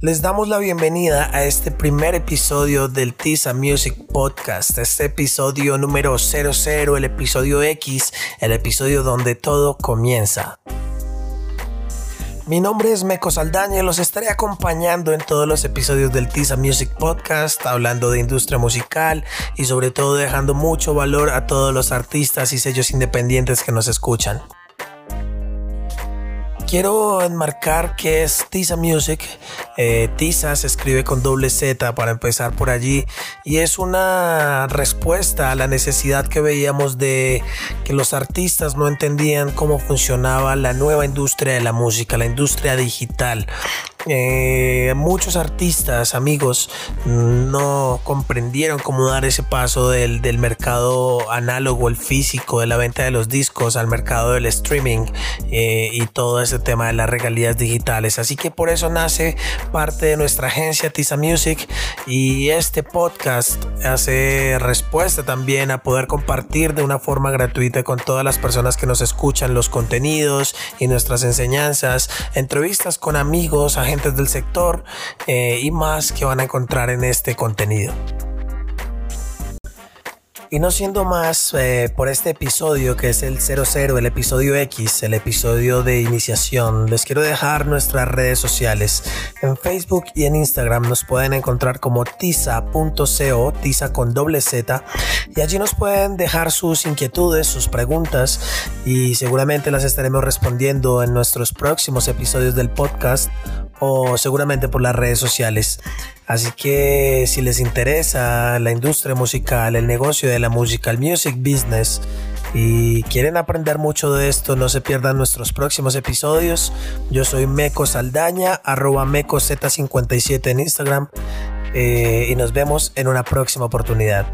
Les damos la bienvenida a este primer episodio del Tisa Music Podcast, este episodio número 00, el episodio X, el episodio donde todo comienza. Mi nombre es Meco Saldaña y los estaré acompañando en todos los episodios del Tisa Music Podcast, hablando de industria musical y sobre todo dejando mucho valor a todos los artistas y sellos independientes que nos escuchan. Quiero enmarcar que es Tisa Music. Eh, Tisa se escribe con doble Z para empezar por allí y es una respuesta a la necesidad que veíamos de que los artistas no entendían cómo funcionaba la nueva industria de la música, la industria digital. Eh, muchos artistas, amigos, no comprendieron cómo dar ese paso del, del, mercado análogo, el físico, de la venta de los discos al mercado del streaming eh, y todo ese tema de las regalías digitales. Así que por eso nace parte de nuestra agencia Tisa Music y este podcast hace respuesta también a poder compartir de una forma gratuita con todas las personas que nos escuchan los contenidos y nuestras enseñanzas, entrevistas con amigos, agentes del sector eh, y más que van a encontrar en este contenido. Y no siendo más eh, por este episodio que es el 00, el episodio X, el episodio de iniciación, les quiero dejar nuestras redes sociales. En Facebook y en Instagram nos pueden encontrar como tiza.co, tiza con doble Z, y allí nos pueden dejar sus inquietudes, sus preguntas, y seguramente las estaremos respondiendo en nuestros próximos episodios del podcast o seguramente por las redes sociales. Así que si les interesa la industria musical, el negocio de la música, el music business y quieren aprender mucho de esto, no se pierdan nuestros próximos episodios. Yo soy Meco Saldaña, arroba MecoZ57 en Instagram eh, y nos vemos en una próxima oportunidad.